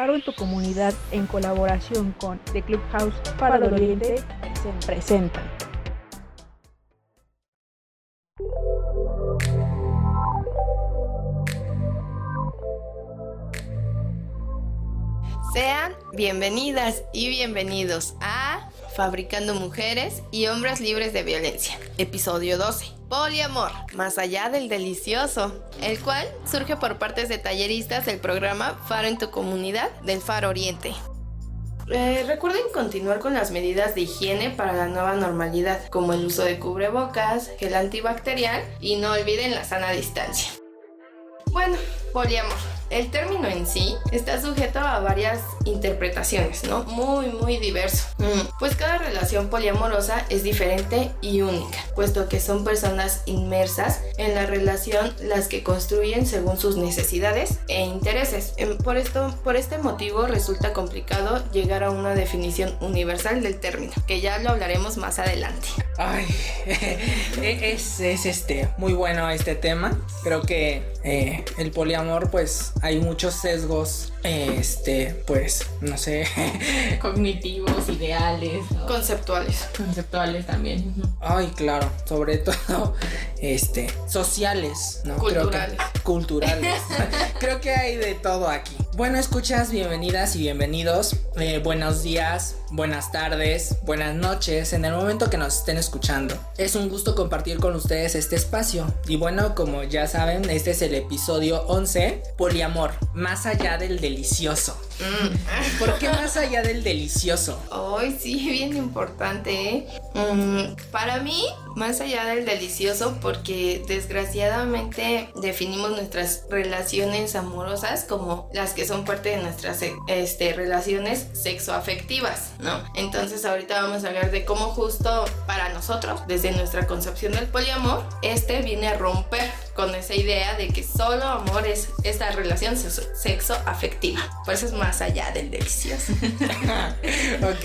En tu comunidad en colaboración con The Clubhouse para el Oriente se presenta. Sean bienvenidas y bienvenidos a Fabricando Mujeres y Hombres Libres de Violencia, episodio 12. Poliamor, más allá del delicioso, el cual surge por partes de talleristas del programa Faro en tu comunidad del Faro Oriente. Eh, recuerden continuar con las medidas de higiene para la nueva normalidad, como el uso de cubrebocas, gel antibacterial y no olviden la sana distancia. Bueno, poliamor. El término en sí está sujeto a varias interpretaciones, ¿no? Muy, muy diverso. Mm, pues cada relación poliamorosa es diferente y única, puesto que son personas inmersas en la relación las que construyen según sus necesidades e intereses. Em, por, esto, por este motivo resulta complicado llegar a una definición universal del término, que ya lo hablaremos más adelante. Ay, es, es este muy bueno este tema. Creo que eh, el poliamor pues hay muchos sesgos, este, pues, no sé. Cognitivos, ideales. Conceptuales. Conceptuales también. Ay, claro, sobre todo, este, sociales, ¿no? Culturales. Creo que, culturales. Creo que hay de todo aquí. Bueno, escuchas, bienvenidas y bienvenidos. Eh, buenos días, buenas tardes, buenas noches, en el momento que nos estén escuchando. Es un gusto compartir con ustedes este espacio. Y bueno, como ya saben, este es el episodio 11, Poliamor, más allá del delicioso. Mm. ¿Por qué más allá del delicioso? Ay, sí, bien importante. ¿eh? Mm, para mí, más allá del delicioso, porque desgraciadamente definimos nuestras relaciones amorosas como las que son parte de nuestras este, relaciones sexoafectivas, ¿no? Entonces ahorita vamos a hablar de cómo justo para nosotros, desde nuestra concepción del poliamor, este viene a romper con esa idea de que solo amor es esta relación sexo afectiva. Por eso es más allá del delicioso. ok,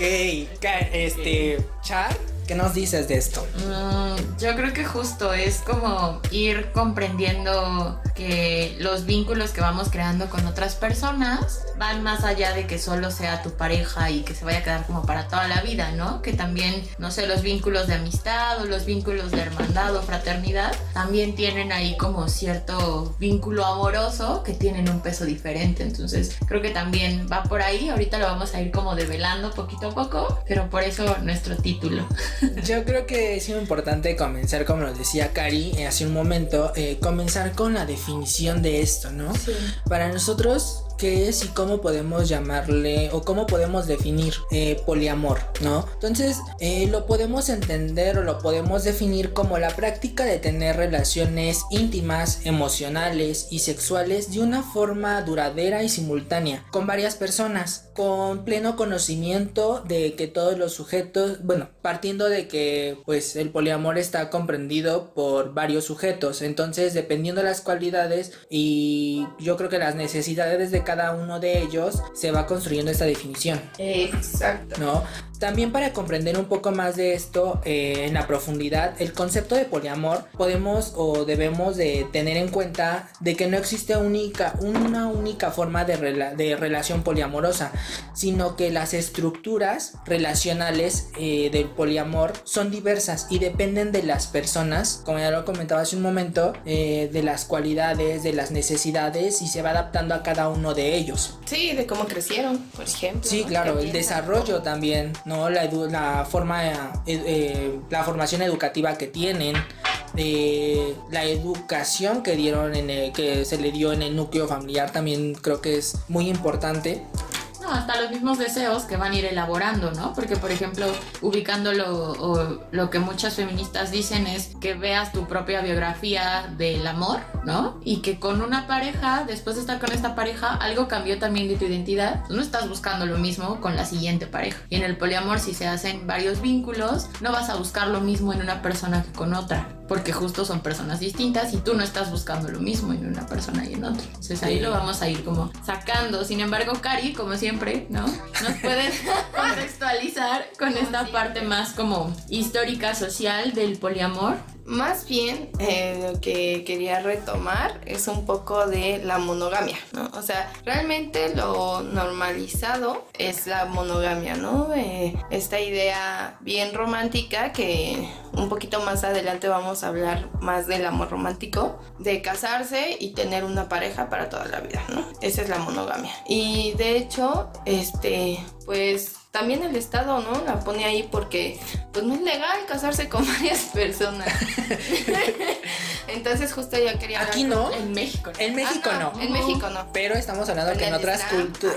este, Char, ¿qué nos dices de esto? Mm, yo creo que justo es como ir comprendiendo que los vínculos que vamos creando con otras personas van más allá de que solo sea tu pareja y que se vaya a quedar como para toda la vida, ¿no? Que también, no sé, los vínculos de amistad o los vínculos de hermandad o fraternidad también tienen ahí como cierto vínculo amoroso que tienen un peso diferente. Entonces, creo que también va por ahí. Ahorita lo vamos a ir como develando poquito a poco, pero por eso nuestro título. Yo creo que es importante comenzar, como nos decía Cari eh, hace un momento, eh, comenzar con la definición de esto, ¿no? Sí. Para nosotros, qué es y cómo podemos llamarle o cómo podemos definir eh, poliamor, ¿no? Entonces, eh, lo podemos entender o lo podemos definir como la práctica de tener relaciones íntimas, emocionales y sexuales de una forma duradera y simultánea con varias personas, con pleno conocimiento de que todos los sujetos, bueno, partiendo de que pues el poliamor está comprendido por varios sujetos, entonces dependiendo de las cualidades y yo creo que las necesidades de cada uno de ellos se va construyendo esta definición. Exacto. ¿No? También para comprender un poco más de esto eh, en la profundidad, el concepto de poliamor podemos o debemos de tener en cuenta de que no existe única, una única forma de, rela- de relación poliamorosa, sino que las estructuras relacionales eh, del poliamor son diversas y dependen de las personas, como ya lo comentaba hace un momento, eh, de las cualidades, de las necesidades y se va adaptando a cada uno de ellos. Sí, de cómo crecieron, por ejemplo. Sí, ¿no? claro, el desarrollo también, ¿no? La, edu- la forma, eh, eh, la formación educativa que tienen, eh, la educación que dieron, en el- que se le dio en el núcleo familiar también creo que es muy importante. No, hasta los mismos deseos que van a ir elaborando, ¿no? Porque, por ejemplo, ubicándolo o lo que muchas feministas dicen es que veas tu propia biografía del amor, ¿no? Y que con una pareja, después de estar con esta pareja, algo cambió también de tu identidad. No estás buscando lo mismo con la siguiente pareja. Y en el poliamor, si se hacen varios vínculos, no vas a buscar lo mismo en una persona que con otra. Porque justo son personas distintas y tú no estás buscando lo mismo en una persona y en otra. Entonces ahí lo vamos a ir como sacando. Sin embargo, Cari, como siempre, ¿no? Nos puedes contextualizar con esta parte más como histórica, social del poliamor. Más bien eh, lo que quería retomar es un poco de la monogamia, ¿no? O sea, realmente lo normalizado es la monogamia, ¿no? Eh, esta idea bien romántica que un poquito más adelante vamos a hablar más del amor romántico, de casarse y tener una pareja para toda la vida, ¿no? Esa es la monogamia. Y de hecho, este, pues también el Estado, ¿no? La pone ahí porque pues no es legal casarse con varias personas. Entonces justo yo quería... Aquí no. En México. En México Ah, no. En México no. Pero estamos hablando En que en otras culturas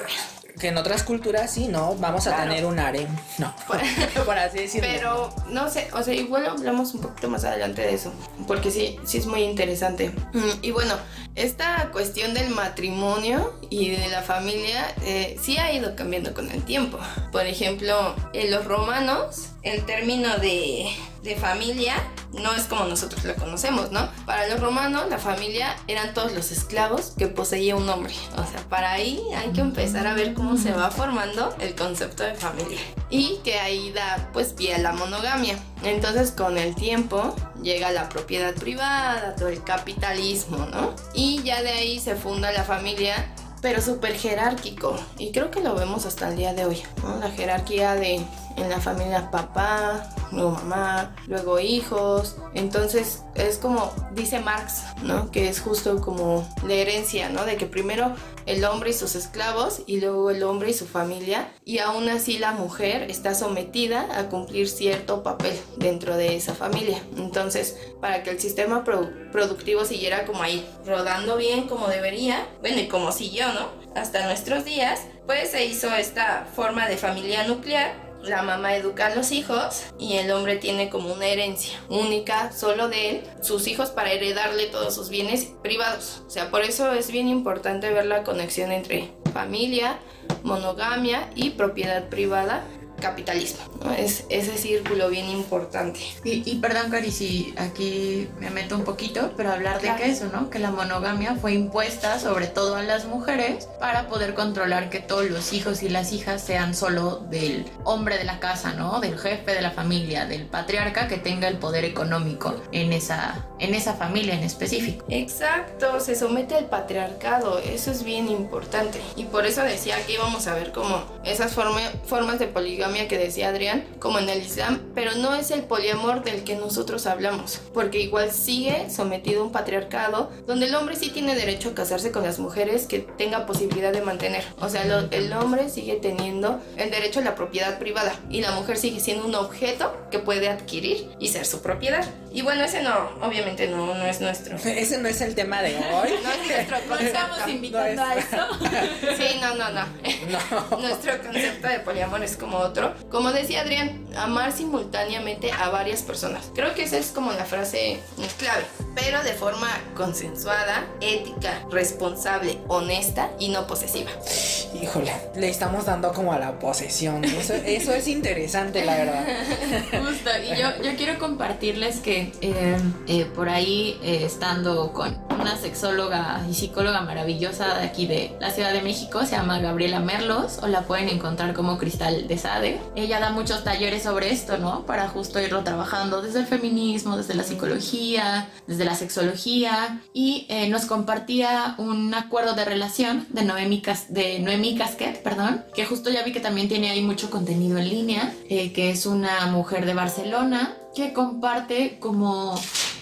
que en otras culturas sí, no, vamos a tener un harem. No. Por así decirlo. Pero no sé, o sea, igual hablamos un poquito más adelante de eso, porque sí, sí es muy interesante. Mm, Y bueno, esta cuestión del matrimonio y de la familia eh, sí ha ido cambiando con el tiempo. Por ejemplo, en los romanos, el término de, de familia no es como nosotros lo conocemos, ¿no? Para los romanos, la familia eran todos los esclavos que poseía un hombre. O sea, para ahí hay que empezar a ver cómo se va formando el concepto de familia. Y que ahí da pues pie a la monogamia. Entonces con el tiempo llega la propiedad privada, todo el capitalismo, ¿no? Y ya de ahí se funda la familia pero súper jerárquico. Y creo que lo vemos hasta el día de hoy, ¿no? La jerarquía de en la familia papá, luego mamá, luego hijos. Entonces es como dice Marx, ¿no? Que es justo como la herencia, ¿no? De que primero el hombre y sus esclavos y luego el hombre y su familia. Y aún así la mujer está sometida a cumplir cierto papel dentro de esa familia. Entonces, para que el sistema produ- productivo siguiera como ahí, rodando bien como debería, bueno, y como siguió, ¿no? Hasta nuestros días, pues se hizo esta forma de familia nuclear la mamá educa a los hijos y el hombre tiene como una herencia única solo de él, sus hijos para heredarle todos sus bienes privados. O sea, por eso es bien importante ver la conexión entre familia, monogamia y propiedad privada, capitalismo. ¿No? Es ese círculo bien importante. Y, y perdón, Cari, si aquí me meto un poquito, pero hablar de Claro. que eso, ¿no? Que la monogamia fue impuesta sobre todo a las mujeres para poder controlar que todos los hijos y las hijas sean solo del hombre de la casa, ¿no? Del jefe de la familia, del patriarca que tenga el poder económico en esa, en esa familia en específico. Exacto, se somete al patriarcado, eso es bien importante. Y por eso decía que íbamos a ver como esas forma- formas de poligamia que decía Adrián, como en el Islam, pero no es el poliamor del que nosotros hablamos, porque igual sigue sometido a un patriarcado donde el hombre sí tiene derecho a casarse con las mujeres que tenga posibilidad de mantener. O sea, lo- el hombre sigue teniendo el derecho a la propiedad privada y la mujer sigue siendo un objeto que puede adquirir y ser su propiedad. Y bueno, ese no, obviamente no, no es nuestro. Ese no es el tema de hoy. No es nuestro concepto. invitando a eso. Sí, no, no, no. No. Nuestro concepto de poliamor es como otro. Como decía Adrián, amar simultáneamente a varias personas. Creo que esa es como la frase clave. Pero de forma consensuada, ética, responsable, honesta y no posesiva. Híjole, le estamos dando como a la posesión. Eso, eso es interesante, la verdad. Justo, y yo, yo quiero compartirles que eh, eh, por ahí, eh, estando con una sexóloga y psicóloga maravillosa de aquí de la Ciudad de México, se llama Gabriela Merlos, o la pueden encontrar como Cristal de Sade. Ella da muchos talleres sobre esto, ¿no? Para justo irlo trabajando desde el feminismo, desde la psicología, desde la sexología, y eh, nos compartía un acuerdo de relación de Noemi, Cas- de Noemi Casquet, perdón, que justo ya vi que también tiene ahí mucho contenido en línea, eh, que es una mujer de Barcelona que comparte como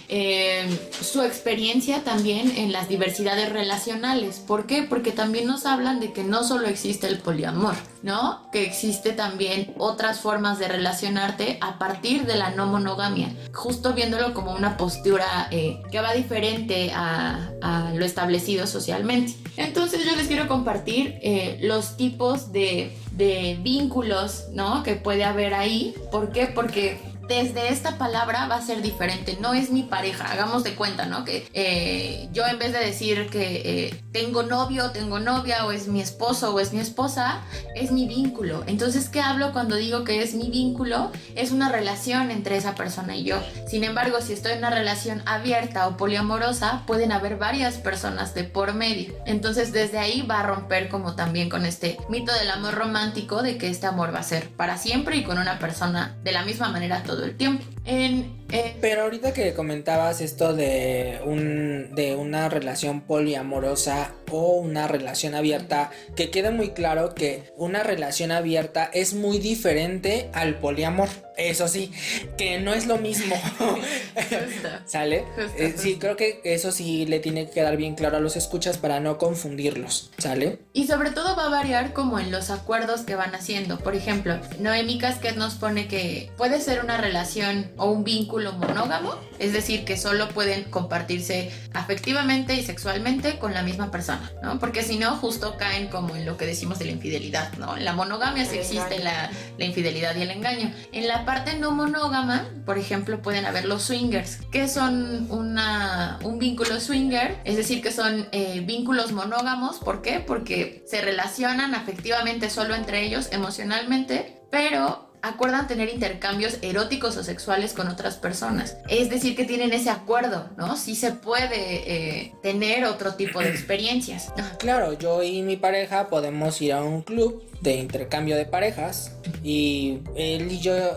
eh, su experiencia también en las diversidades relacionales. ¿Por qué? Porque también nos hablan de que no solo existe el poliamor, ¿no? Que existe también otras formas de relacionarte a partir de la no monogamia. Justo viéndolo como una postura eh, que va diferente a, lo establecido socialmente. Entonces yo les quiero compartir eh, los tipos de, de vínculos, ¿no? Que puede haber ahí. ¿Por qué? Porque desde esta palabra va a ser diferente. No es mi pareja, hagamos de cuenta, ¿no? Que eh, yo en vez de decir que eh, tengo novio, tengo novia, o es mi esposo o es mi esposa, es mi vínculo. Entonces, ¿qué hablo cuando digo que es mi vínculo? Es una relación entre esa persona y yo. Sin embargo, si estoy en una relación abierta o poliamorosa, pueden haber varias personas de por medio. Entonces, desde ahí va a romper como también con este mito del amor romántico de que este amor va a ser para siempre y con una persona de la misma manera todo el tiempo. En, eh, Pero ahorita que comentabas esto de un de una relación poliamorosa o una relación abierta, que quede muy claro que una relación abierta es muy diferente al poliamor. Eso sí, que no es lo mismo. Justo. ¿Sale? Justo, Eh, sí, creo que eso sí le tiene que quedar bien claro a los escuchas para no confundirlos. ¿Sale? Y sobre todo va a variar como en los acuerdos que van haciendo. Por ejemplo, Noemi Casquet nos pone que puede ser una relación o un vínculo monógamo, es decir, que solo pueden compartirse afectivamente y sexualmente con la misma persona, ¿no? Porque si no, justo caen como en lo que decimos de la infidelidad, ¿no? En la monogamia sí existe la, la infidelidad y el engaño. En la parte no monógama, por ejemplo, pueden haber los swingers, que son una, un vínculo swinger, es decir, que son eh, vínculos monógamos. ¿Por qué? Porque se relacionan afectivamente solo entre ellos, emocionalmente, pero acuerdan tener intercambios eróticos o sexuales con otras personas. Es decir, que tienen ese acuerdo, ¿no? Sí se puede eh, tener otro tipo de experiencias. Claro, yo y mi pareja podemos ir a un club de intercambio de parejas y él y yo eh,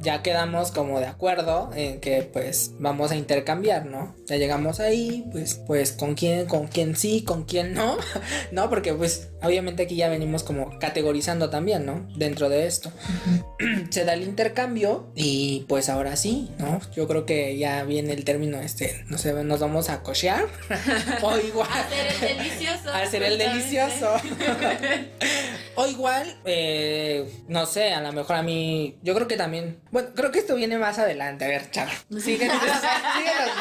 ya quedamos como de acuerdo en que pues vamos a intercambiar, ¿no? Ya llegamos ahí, pues pues con quién con quién sí, con quién no, no, porque pues obviamente aquí ya venimos como categorizando también, ¿no? Dentro de esto. Se da el intercambio y pues ahora sí, ¿no? Yo creo que ya viene el término este, no sé, nos vamos a cochear o igual Hacer el delicioso. hacer el delicioso. O igual, eh, no sé, a lo mejor a mí, yo creo que también, bueno, creo que esto viene más adelante. A ver, sigue, síguenos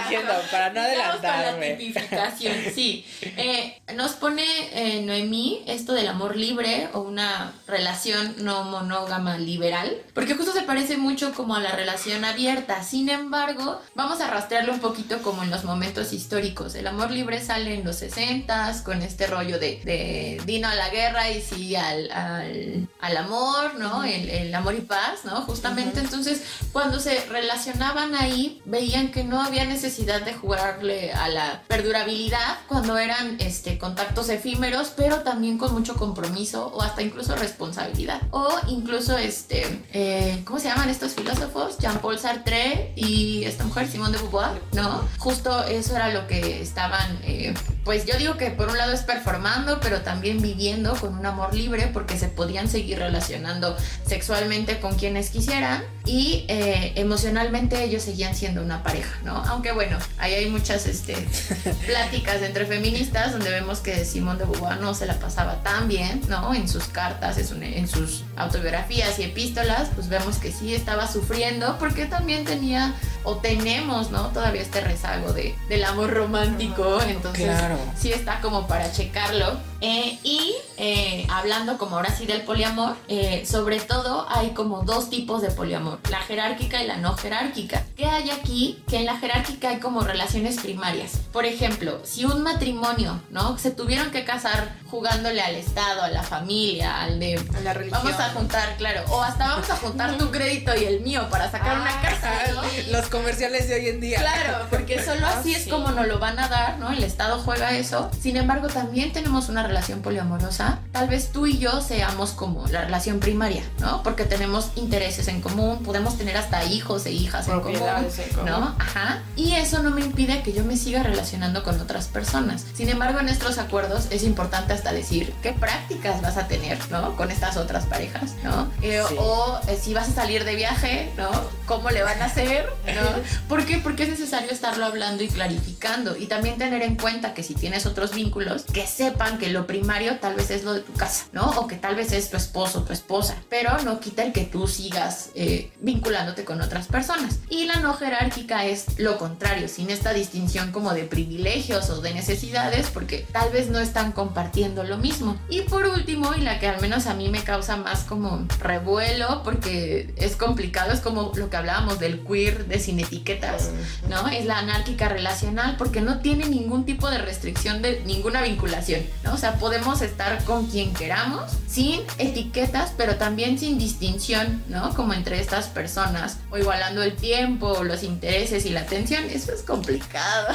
diciendo para no la adelantarme. tipificación, sí. Eh, nos pone eh, Noemí esto del amor libre o una relación no monógama liberal, porque justo se parece mucho como a la relación abierta. Sin embargo, vamos a rastrearlo un poquito como en los momentos históricos. El amor libre sale en los 60 con este rollo de, de Dino a la guerra y sí al, al, al amor, ¿no? El, el amor y paz, ¿no? Justamente entonces cuando se relacionaban ahí veían que no había necesidad de jugarle a la perdurabilidad cuando eran este, contactos efímeros, pero también con mucho compromiso o hasta incluso responsabilidad. O incluso, este, eh, ¿cómo se llaman estos filósofos? Jean-Paul Sartre y esta mujer, Simone de Beauvoir, ¿no? Justo eso era lo que estaban, eh, pues yo digo que por un lado es performando, pero también viviendo con un amor libre porque se podían seguir relacionando sexualmente con quienes quisieran y eh, emocionalmente ellos seguían siendo una pareja, ¿no? Aunque bueno, ahí hay muchas este, pláticas entre feministas donde vemos que Simone de Beauvoir no se la pasaba tan bien, ¿no? En sus cartas, en, su- en sus autobiografías y epístolas, pues vemos que sí estaba sufriendo porque también tenía o tenemos, ¿no? Todavía este rezago de, del amor romántico, entonces Claro. sí está como para checarlo. Eh, y eh, hablando como ahora sí del poliamor, eh, sobre todo hay como dos tipos de poliamor, la jerárquica y la no jerárquica. ¿Qué hay aquí? Que en la jerárquica hay como relaciones primarias. Por ejemplo, si un matrimonio, ¿no? Se tuvieron que casar jugándole al Estado, a la familia, al de... A la religión. Vamos a juntar, claro, o hasta vamos a juntar tu crédito y el mío para sacar una casa, ¿no? Los comerciales de hoy en día. Claro, porque solo así es sí. como nos lo van a dar, ¿no? El Estado juega eso. Sin embargo, también tenemos una relación poliamorosa. Tal vez tú y yo seamos como la relación primaria, ¿no? Porque tenemos intereses en común, podemos tener hasta hijos e hijas en común, en común. ¿no? Ajá. Y eso no me impide que yo me siga relacionando con otras personas. Sin embargo, en estos acuerdos es importante hasta decir qué prácticas vas a tener, ¿no? Con estas otras parejas, ¿no? Eh, Sí. O eh, si vas a salir de viaje, ¿no? ¿Cómo le van a hacer? ¿no? ¿Por qué? Porque es necesario estarlo hablando y clarificando. Y también tener en cuenta que si tienes otros vínculos, que sepan que lo primario tal vez es lo de tu casa, ¿no? O que tal vez es tu esposo, tu esposa. Pero no quita el que tú sigas eh, vinculándote con otras personas. Y la no jerárquica es lo contrario, sin esta distinción como de privilegios o de necesidades, porque tal vez no están compartiendo lo mismo. Y por último, y la que al menos a mí me causa más como revuelo, porque es complicado, es como lo que hablábamos del queer de sin etiquetas, ¿no? Es la anárquica relacional porque no tiene ningún tipo de restricción de ninguna vinculación, ¿no? O sea, podemos estar con quien queramos, sin etiquetas, pero también sin distinción, ¿no? Como entre estas personas, o igualando el tiempo, los intereses y la atención. Eso es complicado.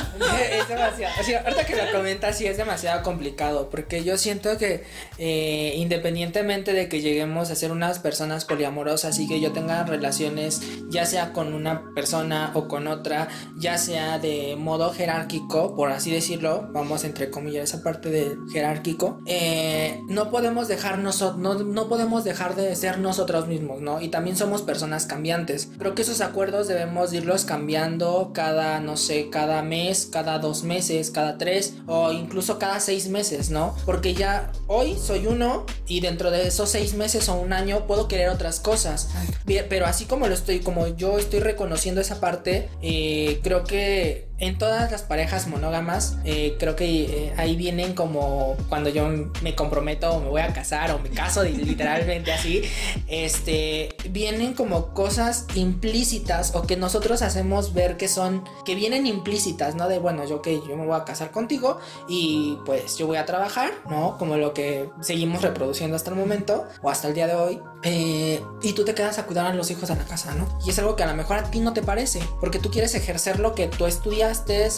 es demasiado. O sea, ahorita que lo comentas, sí es demasiado complicado, porque yo siento que eh, independientemente de que lleguemos a ser unas personas poliamorosas y que yo tenga relaciones, ya sea con una persona o con otra, ya sea de modo jerárquico, por así decirlo, vamos entre comillas esa parte de jerárquico, eh, no podemos dejarnos, no, no podemos dejar de ser nosotros mismos, ¿no? Y también somos personas cambiantes. Creo que esos acuerdos debemos irlos cambiando cada, no sé, cada mes, cada dos meses, cada tres o incluso cada seis meses, ¿no? Porque ya hoy soy uno y dentro de esos seis meses o un año puedo querer otras cosas. Pero así como lo estoy, como yo estoy reconociendo esa parte, eh, creo que en todas las parejas monógamas, eh, creo que eh, ahí vienen como cuando yo me comprometo o me voy a casar o me caso literalmente así, este, vienen como cosas implícitas o que nosotros hacemos ver que son, que vienen implícitas, ¿no? De bueno, yo que yo me voy a casar contigo y pues yo voy a trabajar, ¿no? Como lo que seguimos reproduciendo hasta el momento o hasta el día de hoy. Eh, y tú te quedas a cuidar a los hijos en la casa, ¿no? Y es algo que a lo mejor a ti no te parece, porque tú quieres ejercer lo que tú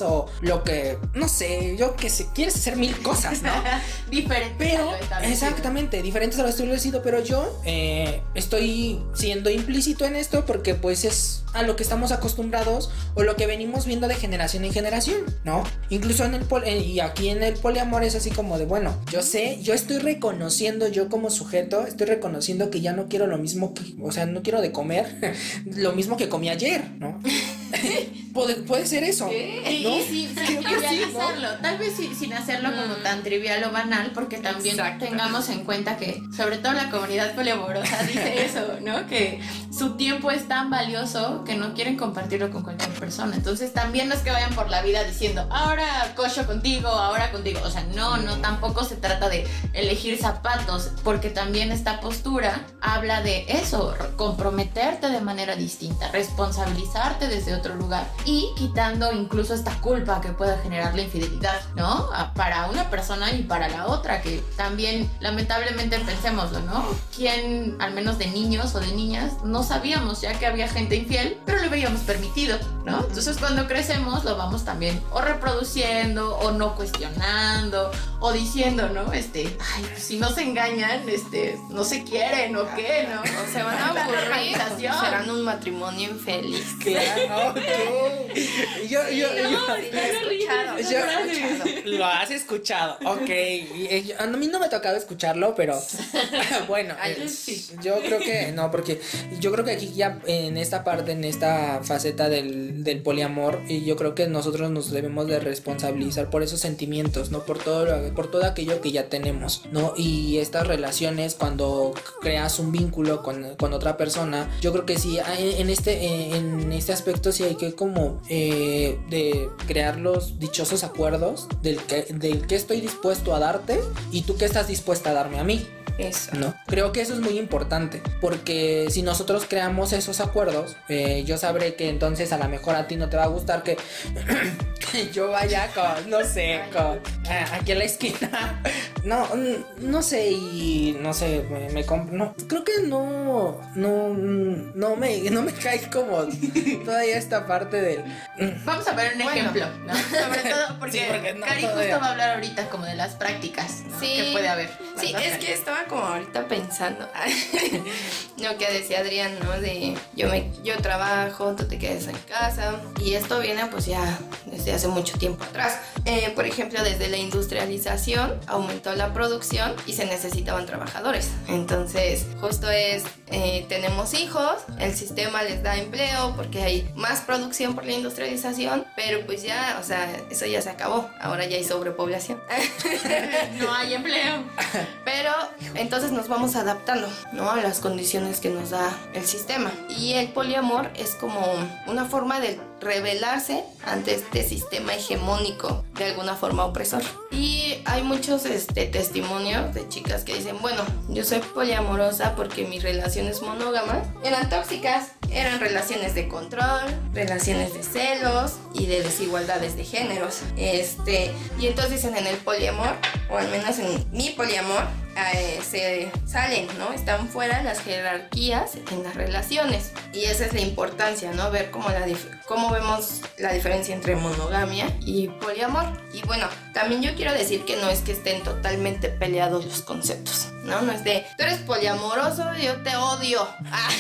o lo que, no sé, yo que sé, quieres hacer mil cosas, ¿no? diferente. Pero, exactamente, diferentes a lo establecido, pero yo eh, estoy siendo implícito en esto porque pues es a lo que estamos acostumbrados o lo que venimos viendo de generación en generación, ¿no? Incluso en el pol eh, y aquí en el poliamor es así como de, bueno, yo sé, yo estoy reconociendo yo como sujeto, estoy reconociendo que ya no quiero lo mismo que, o sea, no quiero de comer lo mismo que comí ayer, ¿no? puede, puede, ser eso. ¿no? sin trivializarlo. Tal vez sin, hacerlo como mm. tan trivial o banal, porque también tengamos en cuenta que, sobre todo la comunidad poliamorosa, dice eso, ¿no? Que su tiempo es tan valioso que no quieren compartirlo con cualquier persona. Entonces también no es que vayan por la vida diciendo, ahora cocho contigo, ahora contigo. O sea, no, no, tampoco se trata de elegir zapatos, porque también esta postura habla de eso, comprometerte de manera distinta, responsabilizarte desde otro lugar y quitando incluso esta culpa que pueda generar la infidelidad, ¿no? Para una persona y para la otra, que también lamentablemente pensémoslo, ¿no? ¿Quién, al menos de niños o de niñas, no sabíamos ya que había gente infiel, pero lo veíamos permitido, ¿no? Entonces cuando crecemos lo vamos también o reproduciendo o no cuestionando o diciendo, ¿no? Este, ay, pues, si no se engañan, este, no se quieren o qué, ¿no? O se van a aburrir, serán un matrimonio infeliz. Claro, yo, yo, yo, lo he escuchado. Lo has escuchado, ok. A mí no me ha tocado escucharlo, pero bueno, eh, yo creo que no, porque yo creo que aquí ya en esta parte, en esta faceta del, del poliamor, y yo creo que nosotros nos debemos de responsabilizar por esos sentimientos, ¿no? Por todo, por todo aquello que ya tenemos, ¿no? Y estas relaciones, cuando creas un vínculo con, con otra persona, yo creo que sí, en este, en este aspecto sí hay que como eh, de crear los dichosos acuerdos del que, del que estoy dispuesto a darte y tú que estás dispuesta a darme a mí. Eso. ¿No? Creo que eso es muy importante, porque si nosotros creamos esos acuerdos, eh, yo sabré que entonces a lo mejor a ti no te va a gustar que, yo vaya con, no sé, con eh, aquí a la esquina. No, no sé, y no sé, me, me no, creo que no, no, no me, no me cae como todavía esta parte del... Vamos a ver un ejemplo, ¿no? Sobre todo porque, Cari justo va a hablar ahorita como de las prácticas que puede haber. Sí, es que estaba como ahorita pensando lo que decía Adrián, ¿no? De yo me yo trabajo, tú te quedas en casa y esto viene pues ya desde hace mucho tiempo atrás. Eh, por ejemplo, desde la industrialización aumentó la producción y se necesitaban trabajadores. Entonces, justo es eh, tenemos hijos, el sistema les da empleo porque hay más producción por la industrialización, pero pues ya, o sea, eso ya se acabó. Ahora ya hay sobrepoblación. no hay empleo. Pero entonces nos vamos adaptando, ¿no? A las condiciones que nos da el sistema. Y el poliamor es como una forma de rebelarse ante este sistema hegemónico, de alguna forma opresor. Y hay muchos este, testimonios de chicas que dicen, bueno, yo soy poliamorosa porque mis relaciones monógamas eran tóxicas eran relaciones de control, relaciones de celos y de desigualdades de géneros. Este, y entonces en el poliamor, o al menos en mi poliamor, eh, se salen, ¿no? Están fuera las jerarquías en las relaciones. Y esa es la importancia, ¿no? Ver cómo, la cómo vemos la diferencia entre monogamia y poliamor. Y bueno, también yo quiero decir que no es que estén totalmente peleados los conceptos, ¿no? No es de, tú eres poliamoroso, yo te odio. Ah,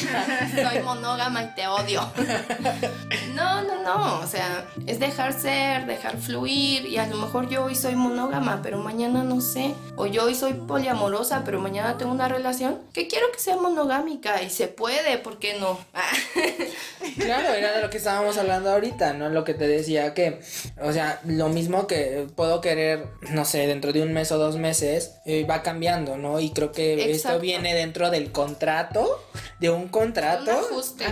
soy monógama y te odio. No, no, no. O sea, es dejar ser, dejar fluir. Y a lo mejor yo hoy soy monógama, pero mañana no sé. O yo hoy soy poliamorosa pero mañana tengo una relación que quiero que sea monogámica y se puede, ¿por qué no? claro, era de lo que estábamos hablando ahorita, ¿no? Lo que te decía que, o sea, lo mismo que puedo querer, no sé, dentro de un mes o dos meses, eh, va cambiando, ¿no? Y creo que esto viene dentro del contrato, de un contrato. Un ajuste,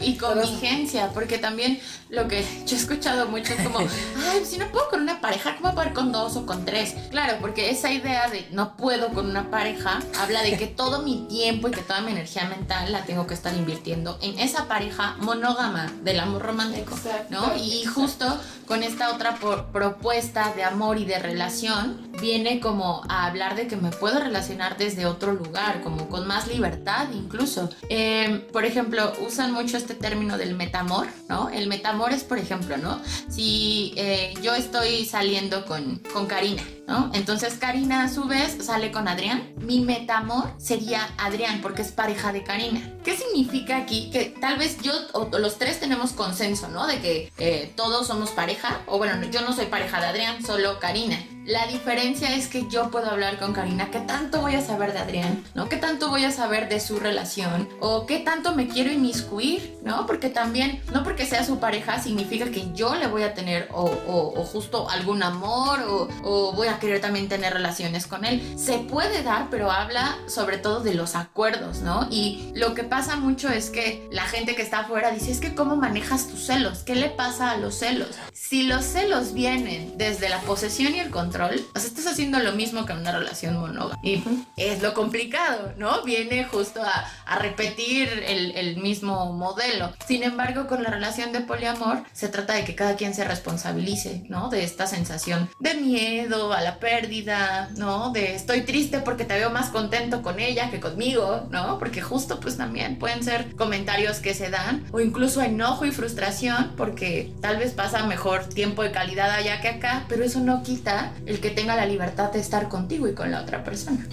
Y con vigencia, porque también lo que yo he escuchado mucho es como, ay, si no puedo con una pareja, ¿cómo puedo con dos o con tres? Claro, porque esa idea de no puedo con una pareja habla de que todo mi tiempo y que toda mi energía mental la tengo que estar invirtiendo en esa pareja monógama del amor romántico, ¿no? Y justo con esta otra propuesta de amor y de relación viene como a hablar de que me puedo relacionar desde otro lugar, como con más libertad incluso. Em, por ejemplo, usan mucho este término del metamor, ¿no? El metamor amores, por ejemplo, ¿no? Si eh, yo estoy saliendo con, con Karina, ¿no? Entonces Karina a su vez sale con Adrián. Mi metamor sería Adrián porque es pareja de Karina. ¿Qué significa aquí? Que tal vez yo o los tres tenemos consenso, ¿no? De que eh, todos somos pareja. O bueno, yo no soy pareja de Adrián, solo Karina. La diferencia es que yo puedo hablar con Karina, ¿qué tanto voy a saber de Adrián? ¿No? ¿Qué tanto voy a saber de su relación? ¿O qué tanto me quiero inmiscuir? ¿No? Porque también, no porque sea su pareja, significa que yo le voy a tener o, o, justo algún amor o, o, voy a querer también tener relaciones con él. Se puede dar, pero habla sobre todo de los acuerdos, ¿no? Y lo que pasa mucho es que la gente que está afuera dice, es que ¿cómo manejas tus celos? ¿Qué le pasa a los celos? Si los celos vienen desde la posesión y el control, o sea, estás haciendo lo mismo que en una relación monógama. Y es lo complicado, ¿no? Viene justo a, a repetir el, el, mismo modelo. Sin embargo, con la relación de poliamor, se trata de que cada quien se responsabilice, ¿no? De esta sensación de miedo a la pérdida, ¿no? De estoy triste porque te veo más contento con ella que conmigo, ¿no? Porque justo pues también pueden ser comentarios que se dan o incluso enojo y frustración porque tal vez pasa mejor tiempo de calidad allá que acá, pero eso no quita el que tenga la libertad de estar contigo y con la otra persona.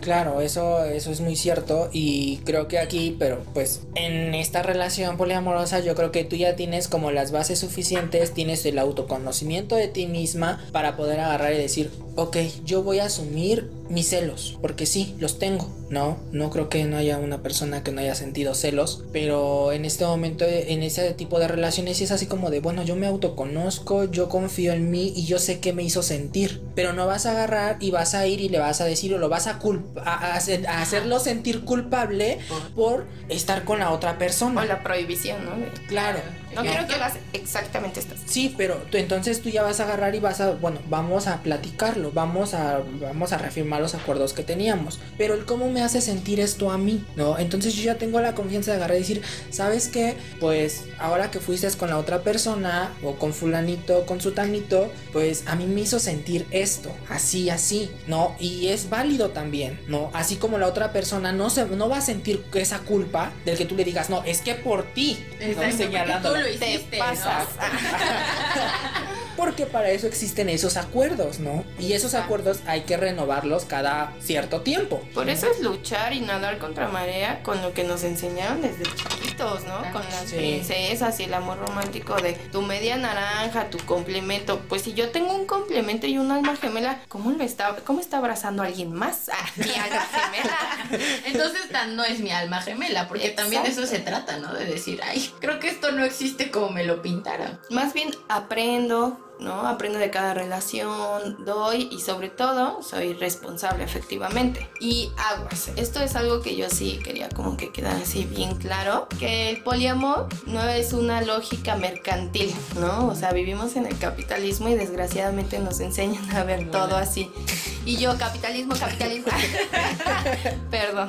Claro, eso, eso es muy cierto y creo que aquí, pero pues en esta relación poliamorosa yo creo que tú ya tienes como las bases suficientes, tienes el autoconocimiento de ti misma para poder agarrar y decir, ok, yo voy a asumir mis celos, porque sí, los tengo, ¿no? No creo que no haya una persona que no haya sentido celos, pero en este momento, en ese tipo de relaciones, es así como de, bueno, yo me autoconozco, yo confío en mí y yo sé qué me hizo sentir, pero no vas a agarrar y vas a ir y le vas a decir o lo vas a, a, hacerlo sentir culpable por estar con la otra persona. O la prohibición, ¿no? Claro. No quiero que hagas exactamente esto. Sí, pero tú, entonces tú ya vas a agarrar y vas a, bueno, vamos a platicarlo, vamos a, vamos a reafirmar los acuerdos que teníamos. Pero el cómo me hace sentir esto a mí, ¿no? Entonces yo ya tengo la confianza de agarrar y decir, ¿sabes qué? Pues ahora que fuiste con la otra persona o con fulanito, con sutanito, pues a mí me hizo sentir esto, así, así, ¿no? Y es válido también, ¿no? Así como la otra persona no, se, no va a sentir esa culpa del que tú le digas, no, es que por ti, ¿no? señalando te pasas. Porque para eso existen esos acuerdos, ¿no? Y esos acuerdos hay que renovarlos cada cierto tiempo. Por eso es luchar y nadar contra marea con lo que nos enseñaron desde chiquitos, ¿no? Con las princesas y el amor romántico de tu media naranja, tu complemento. Pues si yo tengo un complemento y un alma gemela, ¿cómo lo está, cómo está abrazando a alguien más? Ah, mi alma gemela. Entonces no es mi alma gemela, porque también de eso se trata, ¿no? De decir, ay, creo que esto no existe como me lo pintaron. Más bien aprendo, ¿no? Aprendo de cada relación, doy y sobre todo soy responsable efectivamente. Y aguas, esto es algo que yo sí quería como que quedar así bien claro, que el poliamor no es una lógica mercantil, ¿no? O sea, vivimos en el capitalismo y desgraciadamente nos enseñan a ver todo así. Y yo, capitalismo, capitalismo. Perdón.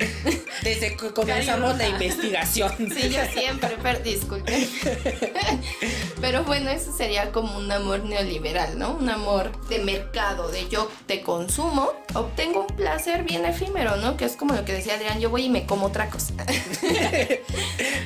Desde que comenzamos la investigación. Sí, yo siempre, pero disculpen. Pero bueno, eso sería como un amor neoliberal, ¿no? Un amor de mercado, de yo te consumo, obtengo un placer bien efímero, ¿no? Que es como lo que decía Adrián, yo voy y me como otra cosa.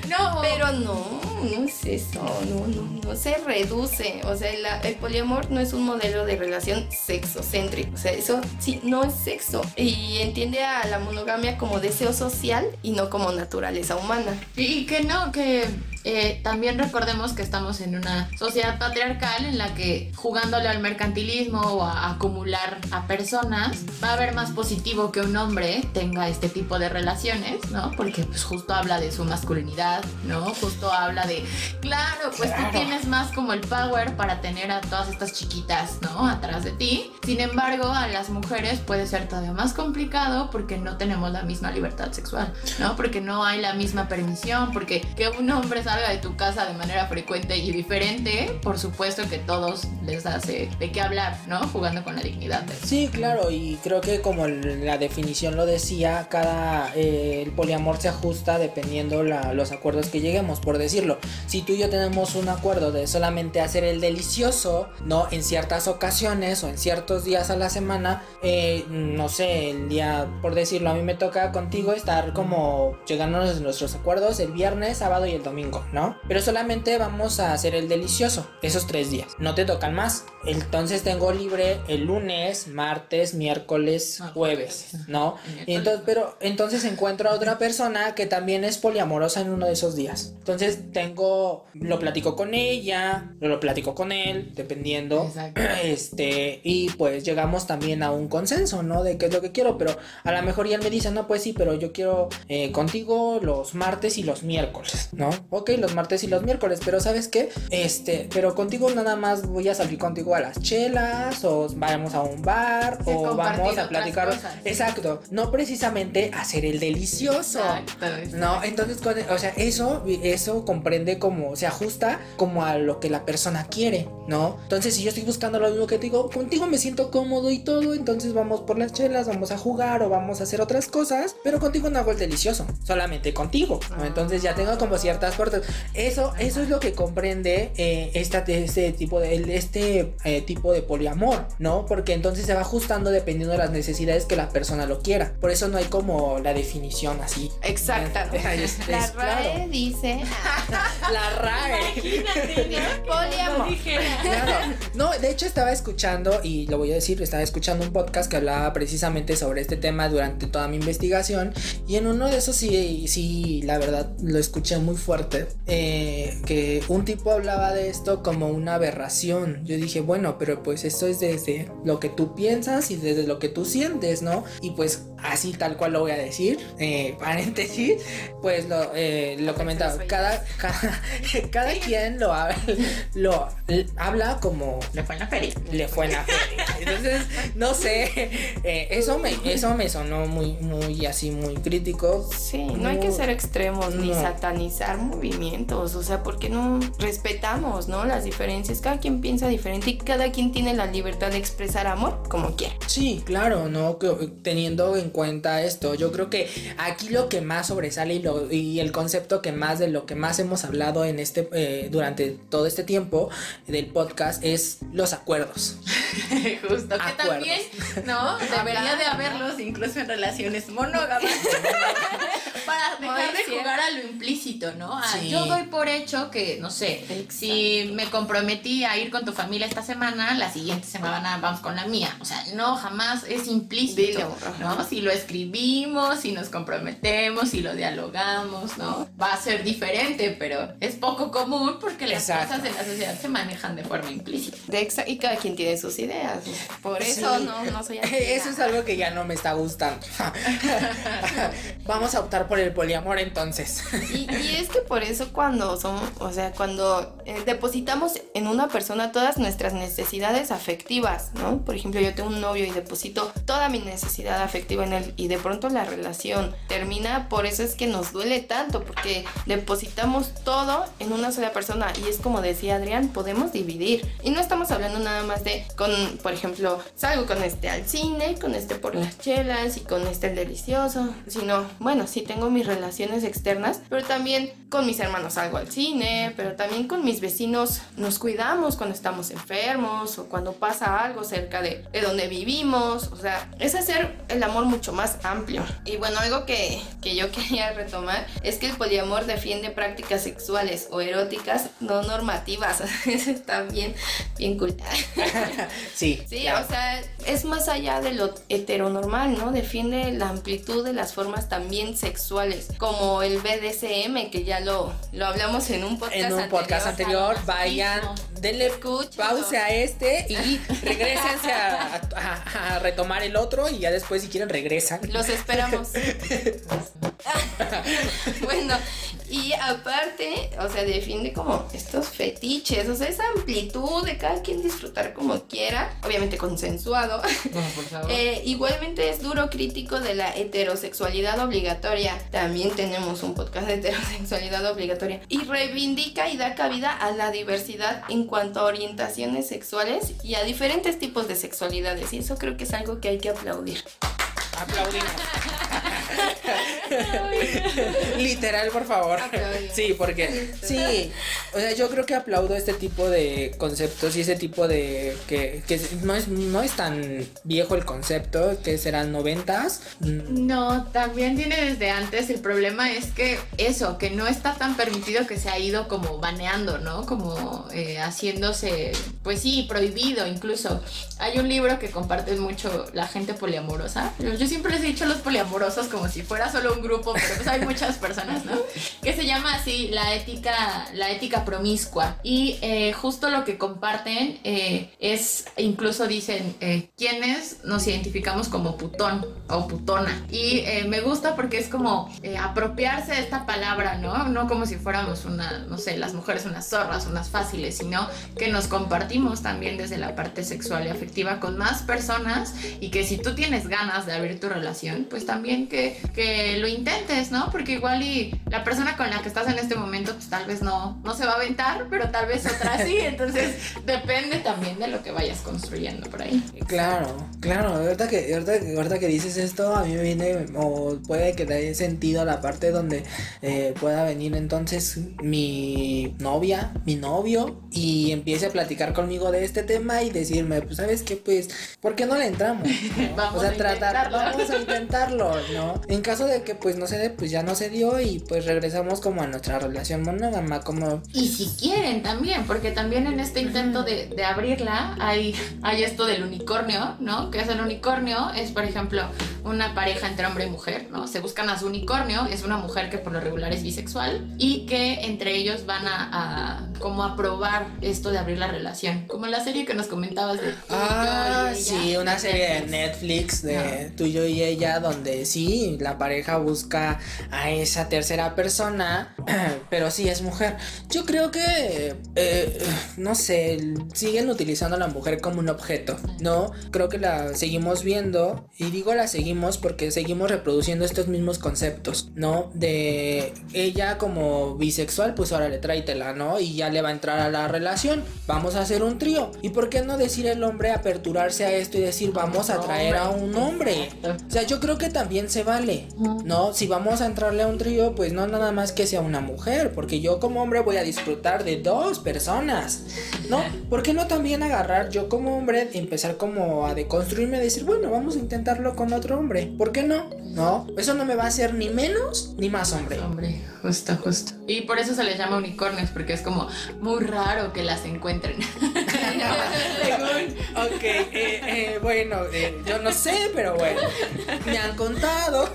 No, Pero no, no es eso, no, no, no se reduce. O sea, la- el poliamor no es un modelo de relación sexocéntrico. O sea, eso sí, no es sexo. Y entiende a la monogamia como deseo social y no como naturaleza humana. Y que no, que eh, también recordemos que estamos en una sociedad patriarcal en la que jugándole al mercantilismo o a acumular a personas va a haber más positivo que un hombre tenga este tipo de relaciones, ¿no? Porque pues justo habla de su masculinidad, ¿no? Justo habla de, claro, pues Claro. tú tienes más como el power para tener a todas estas chiquitas, ¿no? Atrás de ti. Sin embargo, a las mujeres puede ser todavía más complicado porque no tenemos la misma libertad sexual, ¿no? Porque no hay la misma permisión, porque que un hombre salga de tu casa de manera frecuente y diferente, por supuesto que todos les hace de qué hablar, ¿no? Jugando con la dignidad Sí, claro, y creo que como la definición lo decía, cada eh, el poliamor se ajusta dependiendo la, los acuerdos que lleguemos, por decirlo. Si tú y yo tenemos un acuerdo de solamente hacer el delicioso, no en ciertas ocasiones o en ciertos días a la semana, eh, no sé, el día, por decirlo, a mí me toca contigo estar como llegándonos nuestros acuerdos el viernes, sábado y el domingo, ¿no? Pero solamente vamos a hacer el delicioso esos tres días, no te tocan más. Entonces tengo libre el lunes, martes, miércoles, Ah, jueves, jueves. ¿no? Y entonces, pero entonces encuentro a otra persona que también es poliamorosa en uno de esos días. Entonces tengo, lo platico con ella, lo platico con él, dependiendo. Exacto. Este, y pues llegamos también a un consenso, ¿no? De qué es lo que quiero, pero a lo mejor ya él me dice, no, pues sí, pero yo quiero eh, contigo los martes y los miércoles, ¿no? Ok, los martes y los miércoles, pero ¿sabes qué? Este, pero contigo nada más voy a salir contigo a las chelas, o vamos a un bar, Sí, o vamos a platicar. cosas. Exacto, no precisamente hacer el delicioso. Exacto, No, entonces, con- o sea, eso, eso comprende como, se ajusta como a lo que la persona quiere, ¿no? Entonces, si yo estoy buscando lo mismo que te digo, contigo me siento cómodo y todo, entonces vamos por las chelas, vamos a jugar o vamos a hacer otras cosas, pero contigo no hago el delicioso, solamente contigo, ¿no? Entonces ya tengo como ciertas Eso, eso es lo que comprende eh, esta, este tipo de, este eh, tipo de poliamor, ¿no? Porque entonces se va ajustando dependiendo de las necesidades que la persona lo quiera. Por eso no hay como la definición así. Exactamente. Es- La es RAE claro. dice La RAE. poliamor. Claro. No, de hecho estaba escuchando, y lo voy a decir, estaba escuchando un podcast que hablaba precisamente sobre este tema durante toda mi investigación. Y en uno de esos sí, sí, la verdad, lo escuché muy fuerte. Eh, que un tipo hablaba de esto como una aberración. Yo dije, bueno, pero pues esto es desde lo que tú piensas y desde lo que tú sientes, ¿no? Y pues así tal cual lo voy a decir. eh, paréntesis, pues lo, eh, lo comentaba. Cada, cada, cada quien lo, habla, lo habla como Le fue en la feria. le fue en la feria. Entonces, no sé, eh, eso me eso me sonó muy muy así muy crítico. Sí, no hay que ser extremos ni satanizar movimientos, o sea, porque no respetamos, ¿no? Las diferencias, cada quien piensa diferente y cada quien tiene la libertad de expresar amor como quiera. Sí, claro, no Que- teniendo en cuenta esto, yo creo que aquí lo que más sobresale y, lo, y el concepto que más de lo que más hemos hablado en este eh, durante todo este tiempo del podcast es los acuerdos. Justo, que también, ¿no? Debería de haberlos incluso en relaciones monógamas. Para dejar de jugar a lo implícito, ¿no? A, Sí. Yo doy por hecho que, no sé, si me comprometí a ir con tu familia esta semana, la siguiente semana vamos con la mía. O sea, no, jamás es implícito, Dilo. ¿no? Si lo escribimos y nos comprometemos y lo dialogamos, ¿no? Va a ser diferente, pero es poco común porque las Exacto. cosas en la sociedad se manejan de forma implícita. De y cada quien tiene sus ideas. Por eso Sí. no, no soy Eso es algo que ya no me está gustando. Vamos a optar por el poliamor entonces. Y, y es que por eso cuando somos, o sea, cuando eh, depositamos en una persona todas nuestras necesidades afectivas, ¿no? Por ejemplo, yo tengo un novio y deposito toda mi necesidad afectiva en él y de pronto la relación termina, por eso es que nos duele tanto, porque depositamos todo en una sola persona y es como decía Adrián, podemos dividir. Y no estamos hablando nada más de con, por ejemplo, salgo con este al cine, con este por las chelas y con este el delicioso, sino, bueno, sí tengo mis relaciones externas, pero también con mis hermanos salgo al cine, pero también con mis vecinos nos cuidamos cuando estamos enfermos o cuando pasa algo cerca de, de donde vivimos, o sea, es hacer el amor mucho más amplio. Y bueno, algo que, que yo quería retomar es que el poliamor defiende prácticas sexuales o eróticas no normativas, eso está bien, bien cool. Sí. Sí, claro. o sea, es más allá de lo heteronormal, ¿no? Defiende la amplitud de las formas también sexuales, como el BDSM, que ya lo, lo hablamos en un podcast en un podcast anterior, vayan, denle Escúchenlo. pausa a este y regresense a, a- a retomar el otro y ya después si quieren regresan. Los esperamos. bueno, y aparte, o sea, defiende como estos fetiches, o sea, esa amplitud de cada quien disfrutar como quiera, obviamente consensuado. Eh, igualmente es duro crítico de la heterosexualidad obligatoria. También tenemos un podcast de heterosexualidad obligatoria. Y reivindica y da cabida a la diversidad en cuanto a orientaciones sexuales y a diferentes tipos de sexualidades. Y eso creo que es algo que hay que aplaudir. Aplaudimos. Literal, por favor. Sí, porque sí, o sea, yo creo que aplaudo este tipo de conceptos y ese tipo de que, que no es no es tan viejo el concepto, que serán noventas. No, también tiene desde antes. El problema es que eso, que no está tan permitido que se ha ido como baneando, ¿no? Como eh, haciéndose, pues sí, prohibido incluso. Hay un libro que comparten mucho la gente poliamorosa. Yo, yo siempre les he dicho a los poliamorosos como si fuera solo un grupo, pero pues hay muchas personas, ¿no? Que se llama así la ética, la ética promiscua. Y eh, justo lo que comparten eh, es, incluso dicen, eh, quienes nos identificamos como putón o putona. Y eh, me gusta porque es como eh, apropiarse de esta palabra, ¿no? No como si fuéramos una, no sé, las mujeres unas zorras, unas fáciles, sino que nos compartimos también desde la parte sexual y afectiva con más personas y que si tú tienes ganas de abrir tu relación, pues también que, que lo intentes, ¿no? Porque igual y la persona con la que estás en este momento, pues tal vez no, no se va a aventar, pero tal vez otra sí, entonces depende también de lo que vayas construyendo por ahí. Claro, claro, ahorita que, ahorita, que- ahorita que dices esto, a mí me viene, o puede que dé sentido la parte donde eh, pueda venir entonces mi novia, mi novio, y empiece a platicar conmigo de este tema y decirme, pues, ¿sabes qué? Pues, ¿por qué no le entramos? ¿no? Vamos o sea, a tratar, vamos a intentarlo, ¿no? En caso de que, pues, no se dé, pues ya no se dio y pues regresamos como a nuestra relación monógama, como... Y si quieren también, porque también en este intento de, de abrirla hay, hay esto del unicornio, ¿no? ¿Qué es el unicornio? Es, por ejemplo, una pareja entre hombre y mujer, ¿no? Se buscan a su unicornio, es una mujer que por lo regular es bisexual y que entre ellos van a, a como a probar esto de abrir la relación. Como la serie que nos comentabas de... Ah, sí, una de serie de Netflix. De tú, yo y ella, donde sí, la pareja busca a esa tercera persona, pero sí es mujer. Yo creo que, eh, no sé, siguen utilizando a la mujer como un objeto, ¿no? Creo que la seguimos viendo, y digo la seguimos porque seguimos reproduciendo estos mismos conceptos, ¿no? De ella como bisexual, pues ahora le tráetela, ¿no? Y ya le va a entrar a la relación, vamos a hacer un trío. ¿Y por qué no decir el hombre aperturarse a esto y decir vamos a traer a un hombre? O sea, yo creo que también se vale, ¿no? Si vamos a entrarle a un trío, pues no nada más que sea una mujer, porque yo como hombre voy a disfrutar de dos personas, ¿no? ¿Por qué no también agarrar yo como hombre, empezar como a deconstruirme y decir, bueno, vamos a intentarlo con otro hombre? ¿Por qué no? ¿No? Eso no me va a hacer ni menos ni más hombre. Hombre, justo, justo. Y por eso se les llama unicornios, porque es como muy raro que las encuentren. ok, eh, eh, bueno, eh, yo no sé, pero bueno, me han contado.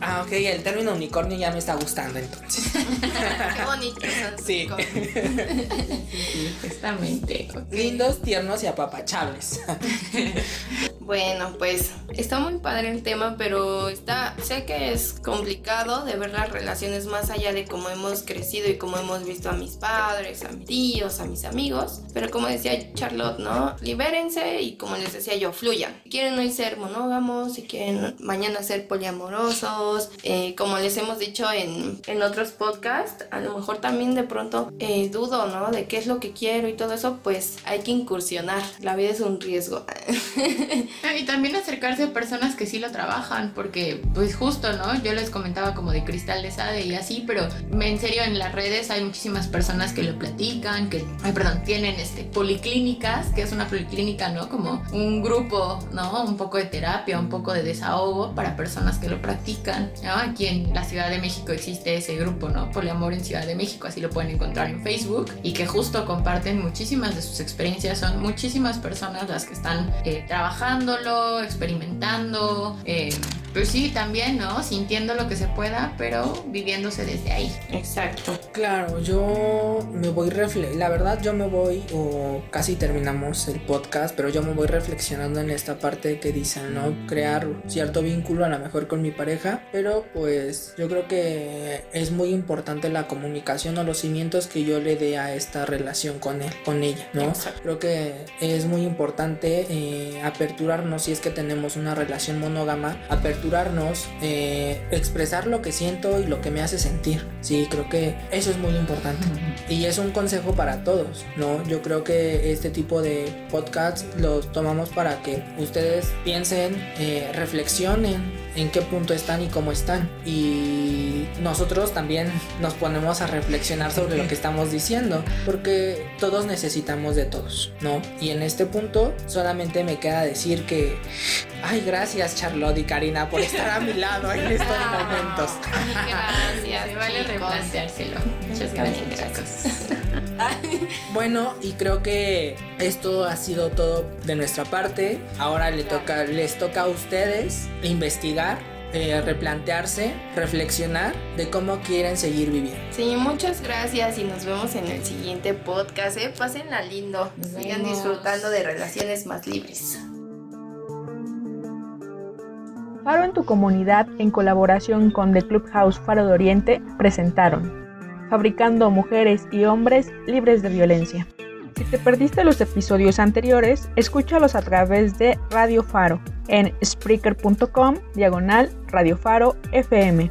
Ah, ok, el término unicornio ya me está gustando entonces. Qué bonito. Sí. Justamente. Lindos, tiernos y apapachables. Bueno, pues está muy padre el tema, pero está, sé que es complicado de ver las relaciones más allá de cómo hemos crecido y cómo hemos visto a mis padres, a mis tíos, a mis amigos. Pero como decía Charlotte, ¿no? Libérense y como les decía yo, fluyan. Si quieren hoy ser monógamos, si quieren mañana ser poliamorosos, eh, como les hemos dicho en, en otros podcasts, a lo mejor también de pronto eh, dudo, ¿no? De qué es lo que quiero y todo eso, pues hay que incursionar. La vida es un riesgo. Ah, Y también acercarse a personas que sí lo trabajan, porque pues justo, ¿no? Yo les comentaba como de cristal de sade y así, pero en serio en las redes hay muchísimas personas que lo platican, que, ay, perdón, tienen este, policlínicas, que es una policlínica, ¿no? Como un grupo, ¿no? Un poco de terapia, un poco de desahogo para personas que lo practican, ¿no? Aquí en la Ciudad de México existe ese grupo, ¿no? Poliamor en Ciudad de México, así lo pueden encontrar en Facebook y que justo comparten muchísimas de sus experiencias, son muchísimas personas las que están eh, experimentando, eh, pues sí, también, ¿no? Sintiendo lo que se pueda, pero viviéndose desde ahí. Exacto. Claro, yo me voy refle la verdad yo me voy o casi terminamos el podcast, pero yo me voy reflexionando en esta parte que dicen, ¿no? Crear cierto vínculo a lo mejor con mi pareja, pero pues yo creo que es muy importante la comunicación o los cimientos que yo le dé a esta relación con él, con ella, ¿no? Exacto. Creo que es muy importante eh, aperturarnos si es que tenemos una relación monógama, aperturarnos, eh, expresar lo que siento y lo que me hace sentir. Sí, creo que eso es muy importante. Y es un consejo para todos, ¿no? Yo creo que este tipo de podcasts los tomamos para que ustedes piensen, eh, reflexionen en qué punto están y cómo están. Y nosotros también nos ponemos a reflexionar sobre lo que estamos diciendo, porque todos necesitamos de todos, ¿no? Y en este punto solamente me queda decir que, ay, gracias Charlotte y Karina por estar a mi lado en estos momentos. Gracias. Se vale chicos. replanteárselo. Muchas gracias. Bueno, y creo que esto ha sido todo de nuestra parte. Ahora le toca, les toca a ustedes investigar, eh, replantearse, reflexionar de cómo quieren seguir viviendo. Sí, muchas gracias y nos vemos en el siguiente podcast. ¿eh? Pásenla lindo. Nos Sigan vemos. disfrutando de relaciones más libres. Faro en tu comunidad, en colaboración con The Clubhouse Faro de Oriente, presentaron Fabricando mujeres y hombres libres de violencia. Si te perdiste los episodios anteriores, escúchalos a través de Radio Faro en Spreaker.com diagonal Radio Faro FM